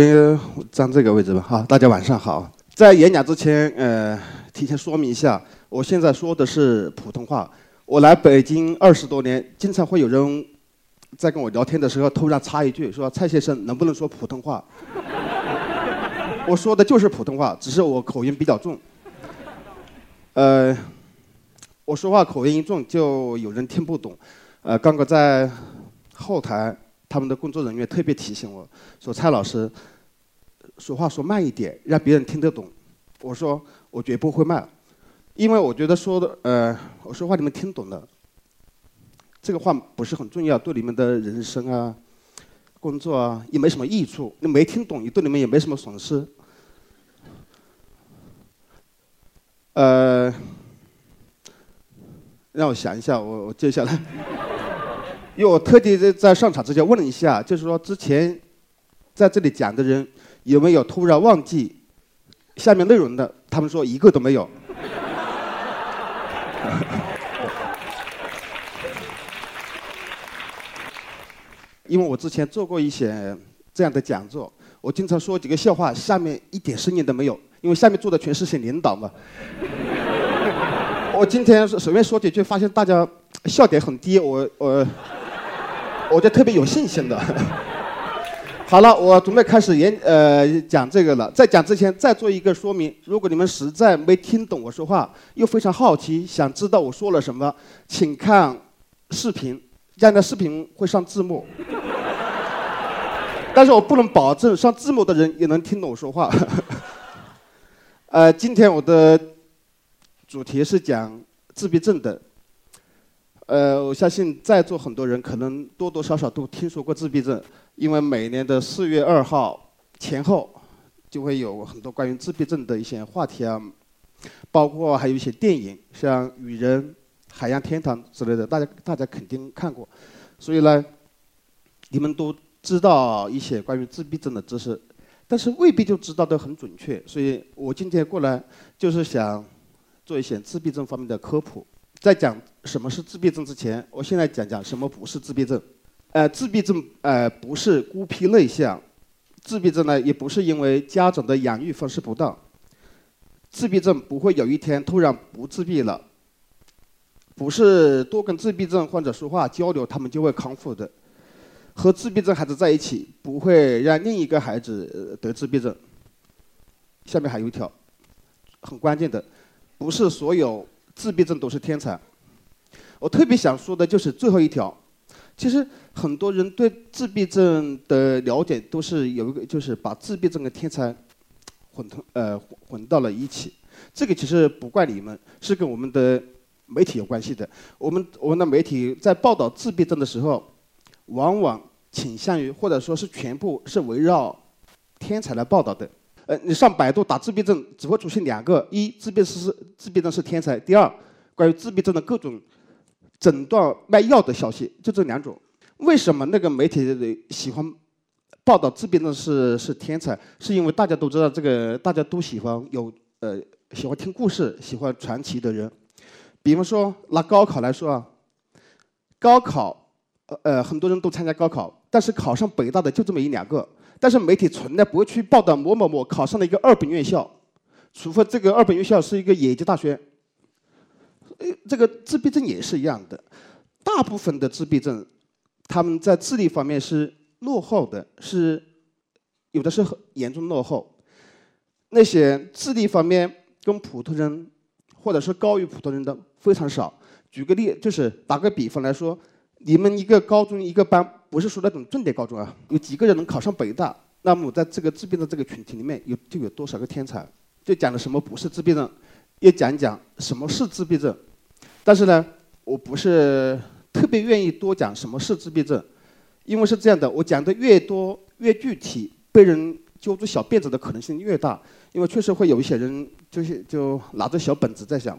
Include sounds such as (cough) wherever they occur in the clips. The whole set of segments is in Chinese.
我也站这个位置吧。好，大家晚上好。在演讲之前，呃，提前说明一下，我现在说的是普通话。我来北京二十多年，经常会有人在跟我聊天的时候突然插一句，说：“蔡先生能不能说普通话？” (laughs) 我说的就是普通话，只是我口音比较重。呃，我说话口音一重，就有人听不懂。呃，刚刚在后台，他们的工作人员特别提醒我说：“蔡老师，说话说慢一点，让别人听得懂。”我说：“我绝不会慢，因为我觉得说的，呃，我说话你们听懂了，这个话不是很重要，对你们的人生啊、工作啊也没什么益处。你没听懂，也对你们也没什么损失。”呃，让我想一下，我我接下来，因为我特地在在上场之前问了一下，就是说之前在这里讲的人有没有突然忘记下面内容的？他们说一个都没有。(laughs) 因为我之前做过一些这样的讲座，我经常说几个笑话，下面一点声音都没有。因为下面坐的全是些领导嘛，(laughs) 我今天随便说几句，发现大家笑点很低，我我我就特别有信心的。(laughs) 好了，我准备开始演呃讲这个了。在讲之前，再做一个说明：如果你们实在没听懂我说话，又非常好奇，想知道我说了什么，请看视频，这样的视频会上字幕。(laughs) 但是我不能保证上字幕的人也能听懂我说话。(laughs) 呃，今天我的主题是讲自闭症的。呃，我相信在座很多人可能多多少少都听说过自闭症，因为每年的四月二号前后就会有很多关于自闭症的一些话题啊，包括还有一些电影，像《雨人》《海洋天堂》之类的，大家大家肯定看过。所以呢，你们都知道一些关于自闭症的知识。但是未必就知道的很准确，所以我今天过来就是想做一些自闭症方面的科普。在讲什么是自闭症之前，我现在讲讲什么不是自闭症。呃，自闭症呃不是孤僻内向，自闭症呢也不是因为家长的养育方式不当，自闭症不会有一天突然不自闭了，不是多跟自闭症患者说话交流，他们就会康复的。和自闭症孩子在一起，不会让另一个孩子得自闭症。下面还有一条，很关键的，不是所有自闭症都是天才。我特别想说的就是最后一条。其实很多人对自闭症的了解都是有一个，就是把自闭症跟天才混同呃混到了一起。这个其实不怪你们，是跟我们的媒体有关系的。我们我们的媒体在报道自闭症的时候。往往倾向于或者说是全部是围绕天才来报道的。呃，你上百度打自闭症，只会出现两个：一，自闭是自闭症是天才；第二，关于自闭症的各种诊断卖药的消息，就这两种。为什么那个媒体喜欢报道自闭症是是天才？是因为大家都知道这个，大家都喜欢有呃喜欢听故事、喜欢传奇的人。比方说拿高考来说啊，高考。呃，很多人都参加高考，但是考上北大的就这么一两个。但是媒体从来不会去报道某某某考上了一个二本院校，除非这个二本院校是一个野鸡大学。呃，这个自闭症也是一样的，大部分的自闭症，他们在智力方面是落后的，是有的是很严重落后。那些智力方面跟普通人或者是高于普通人的非常少。举个例，就是打个比方来说。你们一个高中一个班，不是说那种重点高中啊，有几个人能考上北大？那么在这个自闭症这个群体里面，有就有多少个天才？就讲了什么不是自闭症，也讲讲什么是自闭症。但是呢，我不是特别愿意多讲什么是自闭症，因为是这样的，我讲的越多越具体，被人揪住小辫子的可能性越大。因为确实会有一些人就是就拿着小本子在想。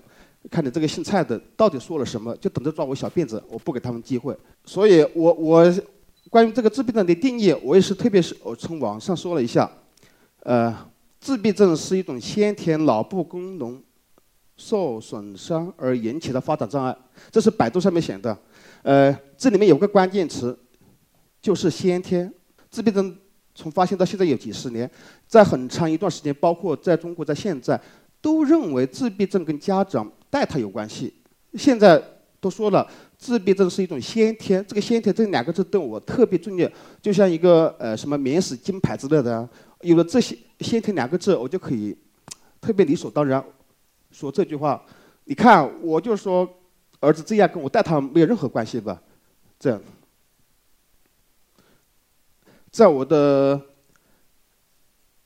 看你这个姓蔡的到底说了什么，就等着抓我小辫子，我不给他们机会。所以，我我关于这个自闭症的定义，我也是特别是我从网上说了一下。呃，自闭症是一种先天脑部功能受损伤而引起的发展障碍，这是百度上面写的。呃，这里面有个关键词，就是先天。自闭症从发现到现在有几十年，在很长一段时间，包括在中国，在现在，都认为自闭症跟家长带他有关系。现在都说了，自闭症是一种先天，这个先天这两个字对我特别重要，就像一个呃什么免死金牌之类的，有了这些先天两个字，我就可以特别理所当然说这句话。你看，我就说儿子这样跟我带他没有任何关系吧，这样。在我的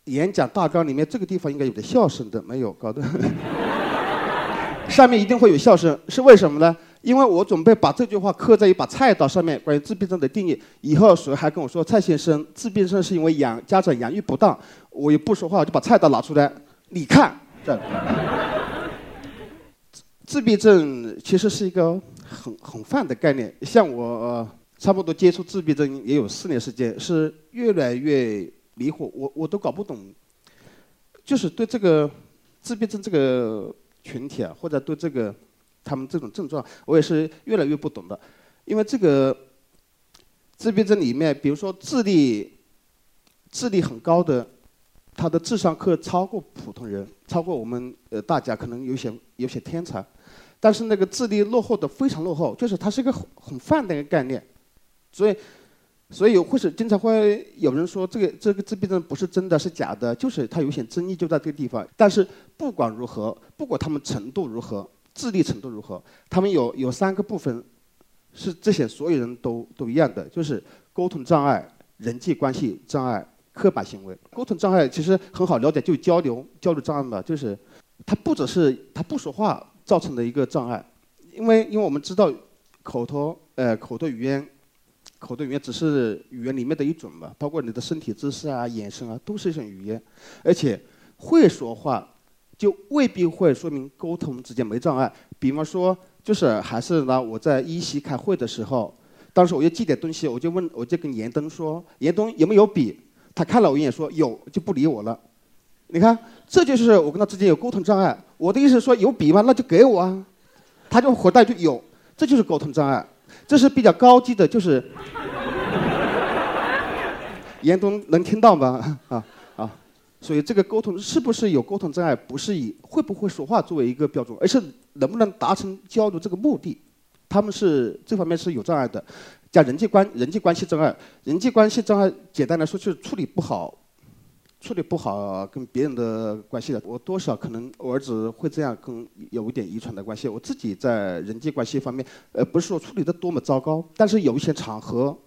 演讲大纲里面，这个地方应该有点笑声的，没有搞的。(laughs) 上面一定会有笑声，是为什么呢？因为我准备把这句话刻在一把菜刀上面，关于自闭症的定义。以后谁还跟我说蔡先生自闭症是因为养家长养育不当，我也不说话，我就把菜刀拿出来，你看，这样自闭症其实是一个很很泛的概念，像我。差不多接触自闭症也有四年时间，是越来越迷惑，我我都搞不懂，就是对这个自闭症这个群体啊，或者对这个他们这种症状，我也是越来越不懂的。因为这个自闭症里面，比如说智力智力很高的，他的智商可超过普通人，超过我们呃大家可能有些有些天才，但是那个智力落后的非常落后，就是它是一个很很泛的一个概念。所以，所以或是经常会有人说这个这个自闭症不是真的是假的，就是它有些争议就在这个地方。但是不管如何，不管他们程度如何，智力程度如何，他们有有三个部分，是这些所有人都都一样的，就是沟通障碍、人际关系障碍、刻板行为。沟通障碍其实很好了解，就交流交流障碍嘛，就是他不只是他不说话造成的一个障碍，因为因为我们知道口头呃口头语言。口头语言只是语言里面的一种嘛，包括你的身体姿势啊、眼神啊，都是一种语言。而且会说话，就未必会说明沟通之间没障碍。比方说，就是还是拿我在一席开会的时候，当时我要记点东西，我就问，我就跟严登说：“严东有没有笔？”他看了我一眼说：“有。”就不理我了。你看，这就是我跟他之间有沟通障碍。我的意思说有笔吗？那就给我啊。他就回答就有，这就是沟通障碍。这是比较高级的，就是 (laughs) 严冬能听到吗？(laughs) 啊啊，所以这个沟通是不是有沟通障碍，不是以会不会说话作为一个标准，而是能不能达成交流这个目的，他们是这方面是有障碍的。讲人际关人际关系障碍，人际关系障碍简单来说就是处理不好。处理不好跟别人的关系的，我多少可能我儿子会这样，跟有一点遗传的关系。我自己在人际关系方面，呃，不是说处理的多么糟糕，但是有一些场合，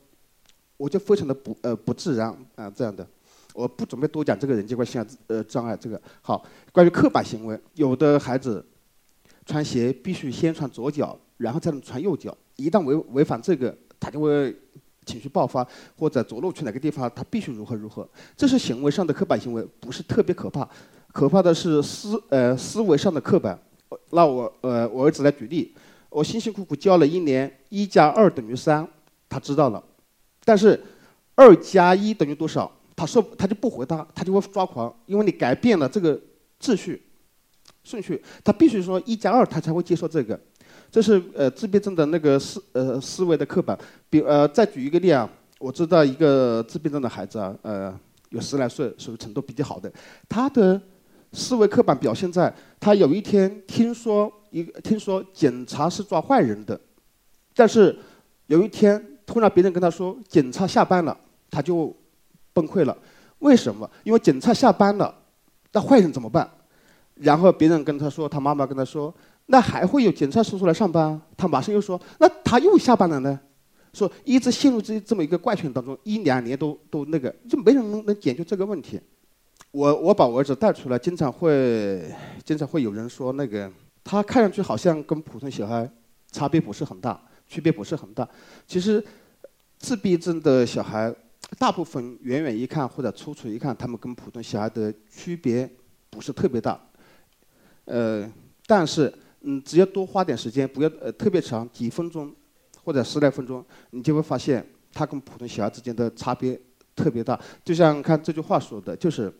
我就非常的不呃不自然啊这样的。我不准备多讲这个人际关系啊呃障碍这个。好，关于刻板行为，有的孩子穿鞋必须先穿左脚，然后再穿右脚，一旦违违反这个，他就会。情绪爆发或者着陆去哪个地方，他必须如何如何，这是行为上的刻板行为，不是特别可怕。可怕的是思呃思维上的刻板。那我呃我儿子来举例，我辛辛苦苦教了一年，一加二等于三，他知道了，但是二加一等于多少？他说他就不回答，他就会抓狂，因为你改变了这个秩序顺序，他必须说一加二，他才会接受这个。这是呃自闭症的那个思呃思维的刻板，比呃再举一个例啊，我知道一个自闭症的孩子啊，呃有十来岁，属于程度比较好的，他的思维刻板表现在他有一天听说一听说警察是抓坏人的，但是有一天突然别人跟他说警察下班了，他就崩溃了，为什么？因为警察下班了，那坏人怎么办？然后别人跟他说，他妈妈跟他说。那还会有警察叔叔来上班？他马上又说：“那他又下班了呢？”说一直陷入这这么一个怪圈当中，一两年都都那个，就没人能能解决这个问题。我我把我儿子带出来，经常会经常会有人说那个他看上去好像跟普通小孩差别不是很大，区别不是很大。其实自闭症的小孩大部分远远一看或者粗粗一看，他们跟普通小孩的区别不是特别大。呃，但是。嗯，只要多花点时间，不要呃特别长，几分钟或者十来分钟，你就会发现他跟普通小孩之间的差别特别大。就像看这句话说的，就是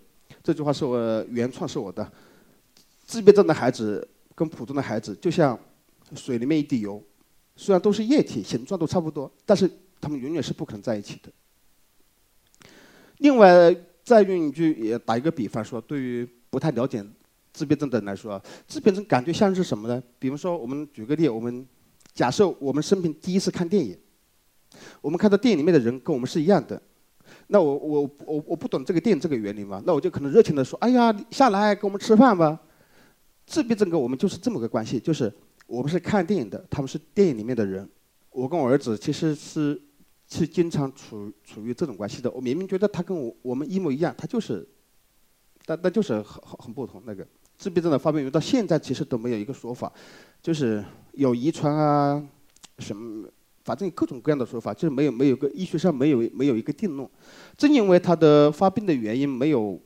这句话是我原创是我的。自闭症的孩子跟普通的孩子就像水里面一滴油，虽然都是液体，形状都差不多，但是他们永远是不可能在一起的。另外，再用一句也打一个比方说，对于不太了解自闭症的人来说，自闭症感觉像是什么呢？比如说，我们举个例，我们假设我们生平第一次看电影，我们看到电影里面的人跟我们是一样的，那我我我我不懂这个电影这个原理嘛，那我就可能热情的说：“哎呀，下来跟我们吃饭吧。”自闭症跟我们就是这么个关系，就是我们是看电影的，他们是电影里面的人。我跟我儿子其实是是经常处处于这种关系的。我明明觉得他跟我我们一模一样，他就是，但但就是很很很不同。那个自闭症的发病源到现在其实都没有一个说法，就是有遗传啊什么，反正各种各样的说法，就是没有没有个医学上没有没有一个定论。正因为他的发病的原因没有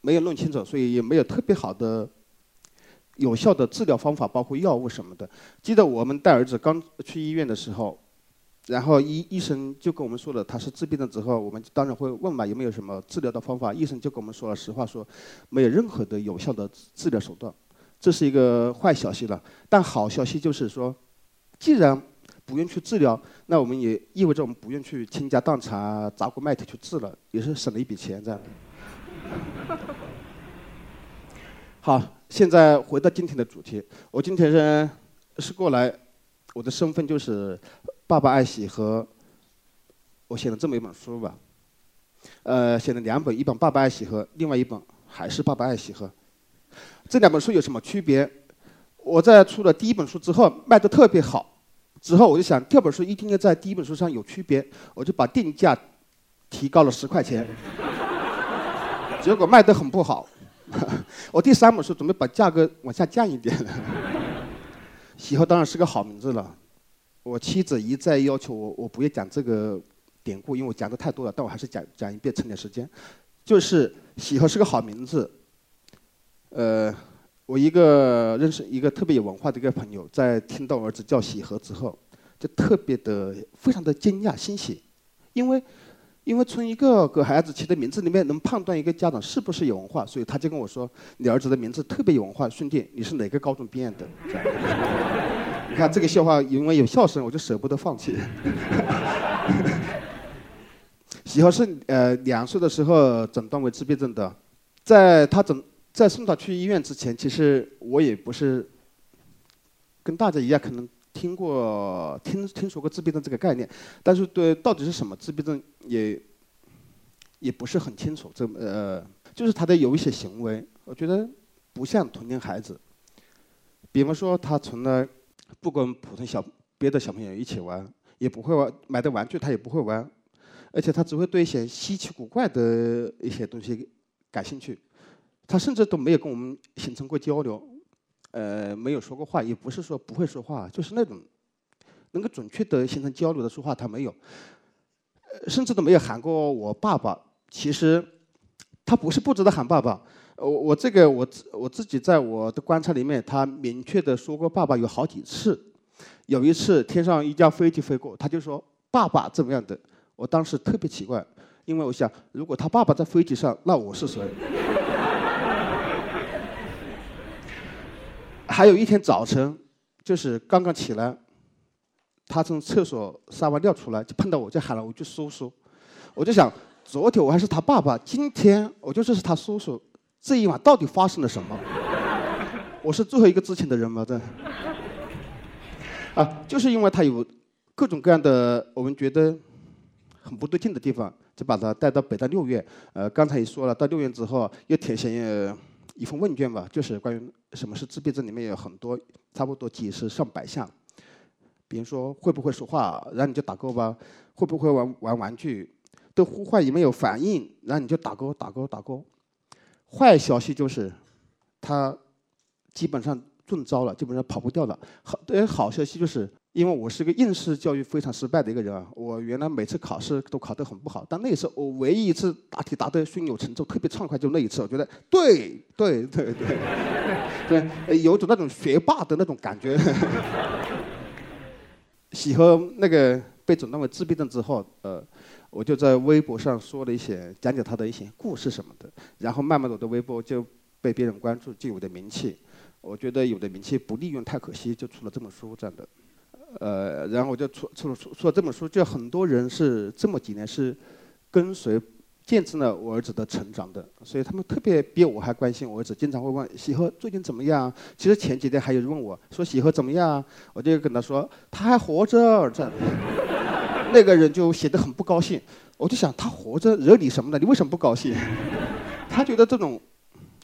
没有弄清楚，所以也没有特别好的。有效的治疗方法包括药物什么的。记得我们带儿子刚去医院的时候，然后医医生就跟我们说了他是自闭症之后，我们当然会问嘛有没有什么治疗的方法。医生就跟我们说了实话，说没有任何的有效的治疗手段，这是一个坏消息了。但好消息就是说，既然不愿去治疗，那我们也意味着我们不愿去倾家荡产砸锅卖铁去治了，也是省了一笔钱这样。(laughs) 好。现在回到今天的主题，我今天是是过来，我的身份就是爸爸爱喜和我写了这么一本书吧，呃，写了两本，一本《爸爸爱喜和》，另外一本还是《爸爸爱喜和》。这两本书有什么区别？我在出了第一本书之后卖的特别好，之后我就想第二本书一定要在第一本书上有区别，我就把定价提高了十块钱，(laughs) 结果卖的很不好。(laughs) 我第三本书准备把价格往下降一点。喜和当然是个好名字了。我妻子一再要求我，我不要讲这个典故，因为我讲的太多了。但我还是讲讲一遍，趁点时间。就是喜和是个好名字。呃，我一个认识一个特别有文化的一个朋友，在听到儿子叫喜和之后，就特别的非常的惊讶欣喜，因为。因为从一个给孩子起的名字里面能判断一个家长是不是有文化，所以他就跟我说：“你儿子的名字特别有文化，兄弟，你是哪个高中毕业的？” (laughs) 你看这个笑话，因为有笑声，我就舍不得放弃。(laughs) 喜和是呃两岁的时候诊断为自闭症的，在他诊在送他去医院之前，其实我也不是跟大家一样可能。听过听听说过自闭症这个概念，但是对到底是什么自闭症也也不是很清楚。这么呃，就是他的有一些行为，我觉得不像同龄孩子。比方说，他从来不跟普通小别的小朋友一起玩，也不会玩买的玩具他也不会玩，而且他只会对一些稀奇古怪的一些东西感兴趣。他甚至都没有跟我们形成过交流。呃，没有说过话，也不是说不会说话，就是那种能够准确的形成交流的说话，他没有，甚至都没有喊过我爸爸。其实他不是不知道喊爸爸，我我这个我自我自己在我的观察里面，他明确的说过爸爸有好几次。有一次天上一架飞机飞过，他就说爸爸怎么样的，我当时特别奇怪，因为我想如果他爸爸在飞机上，那我是谁？(laughs) 还有一天早晨，就是刚刚起来，他从厕所撒完尿出来，就碰到我，就喊了我一句“叔叔”。我就想，昨天我还是他爸爸，今天我就是他叔叔。这一晚到底发生了什么？我是最后一个知情的人吗？这啊，就是因为他有各种各样的我们觉得很不对劲的地方，就把他带到北大六院。呃，刚才也说了，到六院之后又填写一份问卷吧，就是关于。什么是自闭症？里面有很多，差不多几十上百项。比如说会不会说话，然后你就打勾吧；会不会玩玩玩具，对呼唤有没有反应，然后你就打勾打勾打勾。坏消息就是，他基本上中招了，基本上跑不掉了。好，对，好消息就是。因为我是个应试教育非常失败的一个人啊，我原来每次考试都考得很不好，但那一次我唯一一次答题答得胸有成竹，特别畅快，就那一次，我觉得对对对对，对，(laughs) 有种那种学霸的那种感觉。(laughs) 喜和那个被诊断为自闭症之后，呃，我就在微博上说了一些讲解他的一些故事什么的，然后慢慢的我的微博就被别人关注，就有的名气。我觉得有的名气不利用太可惜，就出了这本书这样的。呃，然后我就出出了出出了这本书，就很多人是这么几年是跟随见证了我儿子的成长的，所以他们特别比我还关心我儿子，经常会问喜禾最近怎么样。其实前几天还有人问我说喜禾怎么样，我就跟他说他还活着。这样那个人就显得很不高兴。我就想他活着惹你什么呢？你为什么不高兴？(laughs) 他觉得这种，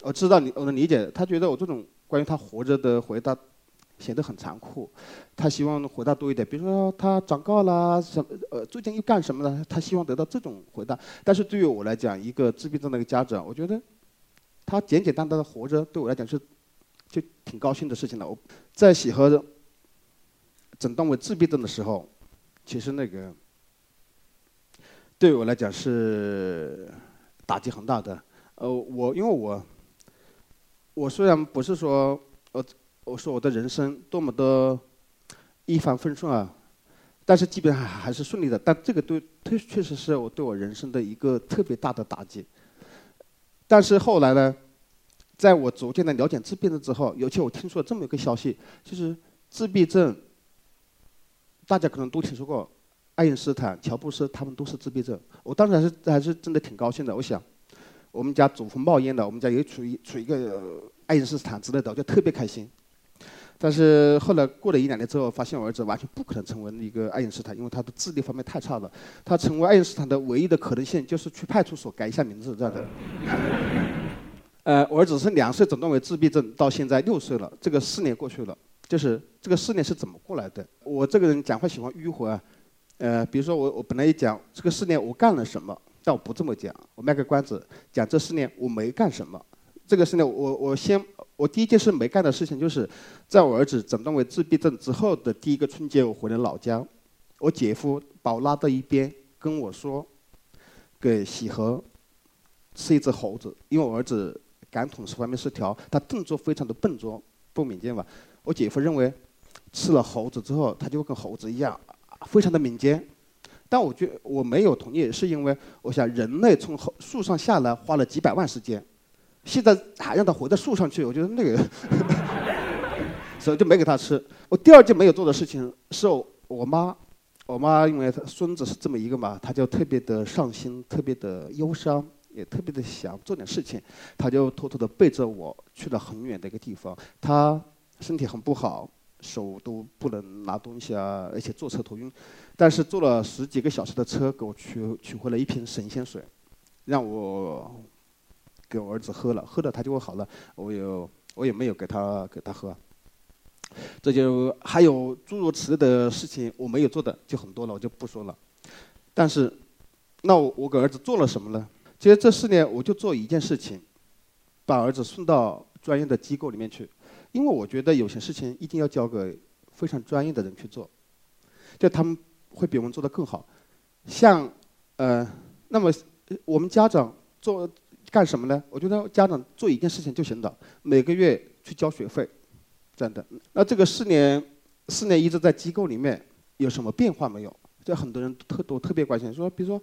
我知道你我能理解，他觉得我这种关于他活着的回答。显得很残酷，他希望回答多一点，比如说他长高了，什么呃最近又干什么了？他希望得到这种回答。但是对于我来讲，一个自闭症的一个家长，我觉得他简简单单的活着，对我来讲是就挺高兴的事情了。我在喜和诊断为自闭症的时候，其实那个对我来讲是打击很大的。呃，我因为我我虽然不是说呃。我说我的人生多么的一帆风顺啊，但是基本上还是顺利的。但这个对确确实是我对我人生的一个特别大的打击。但是后来呢，在我逐渐的了解自闭症之后，尤其我听说了这么一个消息，就是自闭症，大家可能都听说过，爱因斯坦、乔布斯他们都是自闭症。我当时还是还是真的挺高兴的。我想，我们家祖坟冒烟了，我们家也处于处一个爱因斯坦之类的，我就特别开心。但是后来过了一两年之后，发现我儿子完全不可能成为一个爱因斯坦，因为他的智力方面太差了。他成为爱因斯坦的唯一的可能性就是去派出所改一下名字这样的。呃，我儿子是两岁诊断为自闭症，到现在六岁了，这个四年过去了，就是这个四年是怎么过来的？我这个人讲话喜欢迂回啊，呃，比如说我我本来也讲这个四年我干了什么，但我不这么讲，我卖个关子，讲这四年我没干什么。这个四年我我先。我第一件事没干的事情就是，在我儿子诊断为自闭症之后的第一个春节，我回了老家。我姐夫把我拉到一边，跟我说：“给喜禾吃一只猴子，因为我儿子感统是方面失调，他动作非常的笨拙不敏捷嘛。我姐夫认为吃了猴子之后，他就会跟猴子一样，非常的敏捷。但我觉我没有同意，是因为我想人类从树上下来花了几百万时间。”现在还让他活在树上去，我觉得那个，所以就没给他吃。我第二件没有做的事情是我我妈，我妈因为她孙子是这么一个嘛，她就特别的上心，特别的忧伤，也特别的想做点事情，她就偷偷的背着我去了很远的一个地方。她身体很不好，手都不能拿东西啊，而且坐车头晕，但是坐了十几个小时的车给我取取回了一瓶神仙水，让我。给我儿子喝了，喝了他就会好了。我有，我也没有给他给他喝。这就还有诸如此类的事情我没有做的就很多了，我就不说了。但是，那我我给儿子做了什么呢？其实这四年我就做一件事情，把儿子送到专业的机构里面去，因为我觉得有些事情一定要交给非常专业的人去做，就他们会比我们做的更好。像，呃，那么我们家长做。干什么呢？我觉得家长做一件事情就行了，每个月去交学费，这样的。那这个四年，四年一直在机构里面有什么变化没有？这很多人特都特别关心，说，比如说，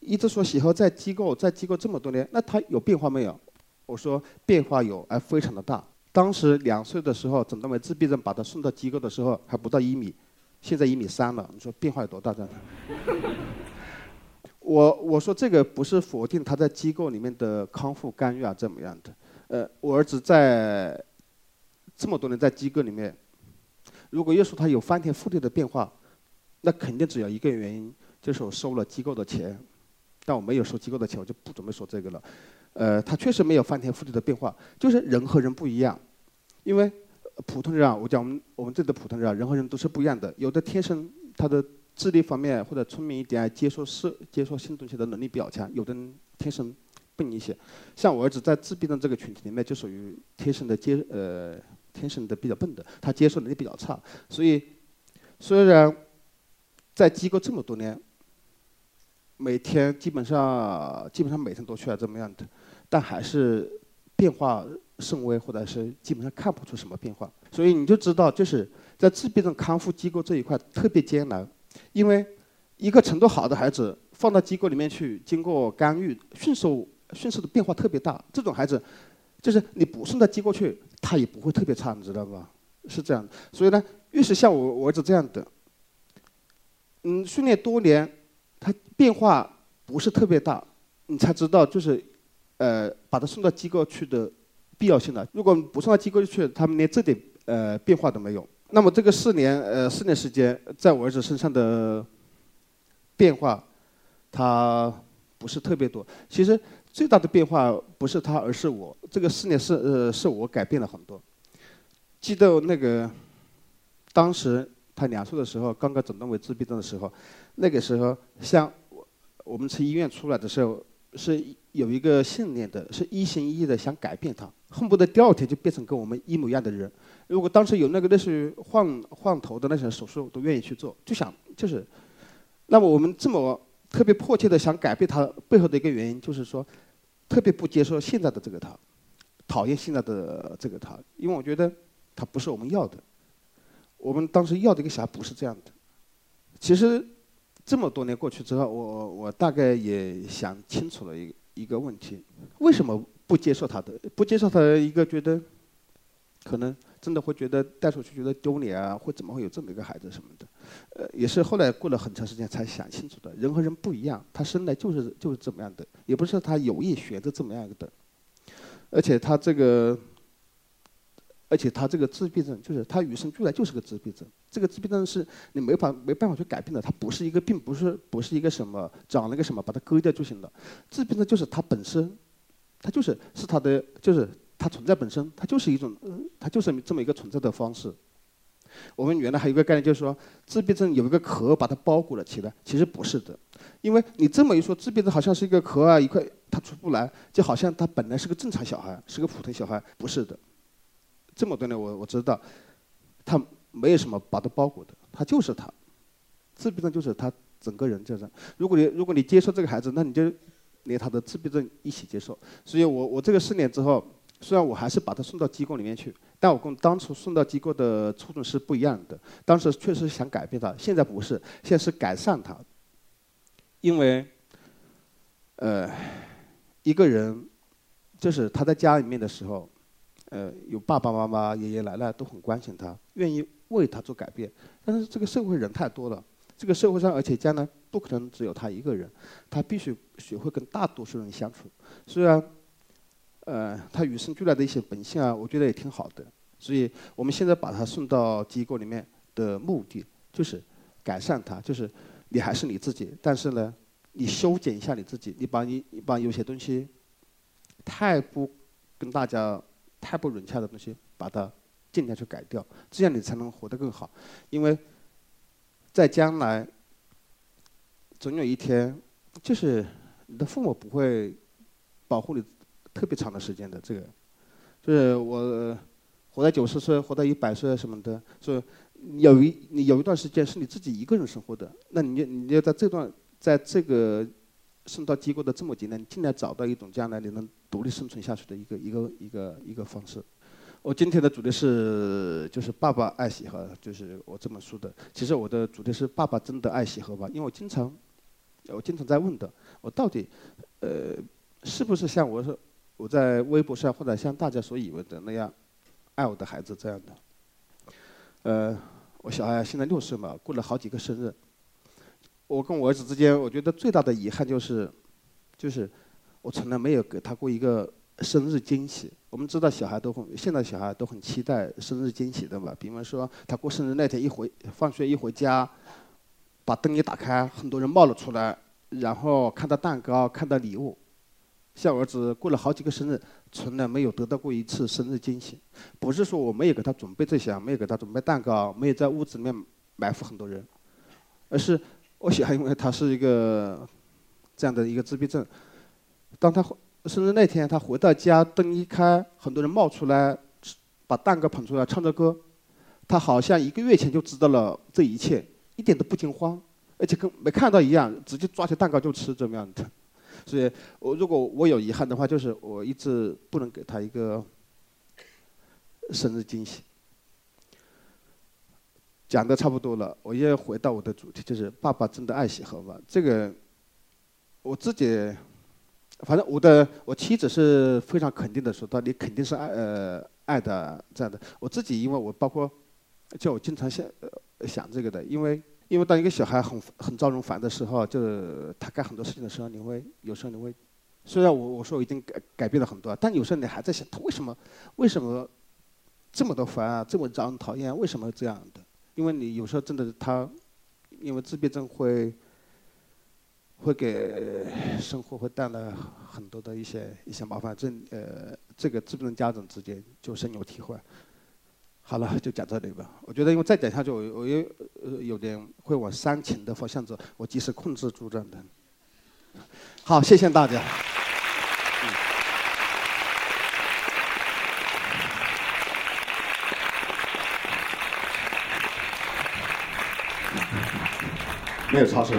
一直说喜禾在机构，在机构这么多年，那他有变化没有？我说变化有，而非常的大。当时两岁的时候诊断为自闭症，把他送到机构的时候还不到一米，现在一米三了，你说变化有多大？这样的。我我说这个不是否定他在机构里面的康复干预啊怎么样的？呃，我儿子在这么多年在机构里面，如果要说他有翻天覆地的变化，那肯定只有一个原因，就是我收了机构的钱。但我没有收机构的钱，我就不准备说这个了。呃，他确实没有翻天覆地的变化，就是人和人不一样。因为普通人啊，我讲我们我们这的普通人啊，人和人都是不一样的，有的天生他的。智力方面或者聪明一点，接受事、接受新东西的能力比较强。有的人天生笨一些，像我儿子在自闭症这个群体里面，就属于天生的接呃天生的比较笨的，他接受能力比较差。所以虽然在机构这么多年，每天基本上基本上每天都需要这么样的，但还是变化甚微，或者是基本上看不出什么变化。所以你就知道，就是在自闭症康复机构这一块特别艰难。因为一个程度好的孩子放到机构里面去，经过干预，迅速迅速的变化特别大。这种孩子，就是你不送到机构去，他也不会特别差，你知道吧？是这样。所以呢，越是像我我儿子这样的，嗯，训练多年，他变化不是特别大，你才知道就是，呃，把他送到机构去的必要性了。如果不送到机构去，他们连这点呃变化都没有。那么这个四年呃四年时间，在我儿子身上的变化，他不是特别多。其实最大的变化不是他，而是我。这个四年是呃是我改变了很多。记得那个当时他两岁的时候，刚刚诊断为自闭症的时候，那个时候像我我们从医院出来的时候，是有一个信念的，是一心一意的想改变他，恨不得第二天就变成跟我们一模一样的人。如果当时有那个类似于换换头的那些手术，都愿意去做，就想就是。那么我们这么特别迫切的想改变他背后的一个原因，就是说特别不接受现在的这个他，讨厌现在的这个他，因为我觉得。他不是我们要的，我们当时要的一个小孩不是这样的。其实这么多年过去之后，我我大概也想清楚了一一个问题：为什么不接受他的？不接受他一个觉得，可能真的会觉得带出去觉得丢脸啊，会怎么会有这么一个孩子什么的？呃，也是后来过了很长时间才想清楚的。人和人不一样，他生来就是就是这么样的，也不是他有意选择这么样的，而且他这个。而且他这个自闭症，就是他与生俱来就是个自闭症。这个自闭症是你没法没办法去改变的，它不是一个病，不是不是一个什么长了个什么把它割掉就行了。自闭症就是它本身，它就是是它的就是它存在本身，它就是一种它就是这么一个存在的方式。我们原来还有一个概念就是说自闭症有一个壳把它包裹了起来，其实不是的，因为你这么一说，自闭症好像是一个壳啊一块，它出不来，就好像他本来是个正常小孩，是个普通小孩，不是的。这么多年，我我知道，他没有什么把他包裹的，他就是他，自闭症就是他整个人就是。如果你如果你接受这个孩子，那你就连他的自闭症一起接受。所以我我这个四年之后，虽然我还是把他送到机构里面去，但我跟当初送到机构的初衷是不一样的。当时确实想改变他，现在不是，现在是改善他。因为，呃，一个人就是他在家里面的时候。呃，有爸爸妈妈、爷爷奶奶都很关心他，愿意为他做改变。但是这个社会人太多了，这个社会上，而且将来不可能只有他一个人，他必须学会跟大多数人相处。虽然，呃，他与生俱来的一些本性啊，我觉得也挺好的。所以我们现在把他送到机构里面的目的，就是改善他，就是你还是你自己，但是呢，你修剪一下你自己，你把你把有些东西太不跟大家。太不融洽的东西，把它尽量去改掉，这样你才能活得更好。因为在将来，总有一天，就是你的父母不会保护你特别长的时间的。这个，就是我活到九十岁，活到一百岁什么的，所以有一你有一段时间是你自己一个人生活的，那你就你要在这段在这个。送到机构的这么几年，你尽量找到一种将来你能独立生存下去的一个一个一个一个方式。我今天的主题是就是爸爸爱喜和，就是我这本书的。其实我的主题是爸爸真的爱喜和吧？因为我经常我经常在问的，我到底呃是不是像我说我在微博上或者像大家所以为的那样爱我的孩子这样的？呃，我小孩现在六岁嘛，过了好几个生日。我跟我儿子之间，我觉得最大的遗憾就是，就是我从来没有给他过一个生日惊喜。我们知道小孩都很，现在小孩都很期待生日惊喜的嘛。比方说，他过生日那天一回放学一回家，把灯一打开，很多人冒了出来，然后看到蛋糕，看到礼物。像我儿子过了好几个生日，从来没有得到过一次生日惊喜。不是说我没有给他准备这些，没有给他准备蛋糕，没有在屋子里面埋伏很多人，而是。我小孩因为他是一个这样的一个自闭症，当他生日那天，他回到家，灯一开，很多人冒出来，把蛋糕捧出来，唱着歌，他好像一个月前就知道了这一切，一点都不惊慌，而且跟没看到一样，直接抓起蛋糕就吃，这么样的。所以我如果我有遗憾的话，就是我一直不能给他一个生日惊喜。讲的差不多了，我要回到我的主题，就是爸爸真的爱喜和吗？这个我自己，反正我的我妻子是非常肯定的说，到你肯定是爱呃爱的这样的。我自己因为我包括，就我经常想呃想这个的，因为因为当一个小孩很很招人烦的时候，就是他干很多事情的时候，你会有时候你会虽然我我说我已经改改变了很多，但有时候你还在想，他为什么为什么这么多烦啊，这么招人讨厌，为什么这样的？因为你有时候真的他，因为自闭症会会给生活会带来很多的一些一些麻烦，这呃这个自闭症家长之间就深有体会。好了，就讲这里吧。我觉得因为再讲下去，我我又有点会往煽情的方向走，我及时控制住这样的。好，谢谢大家。没有超声。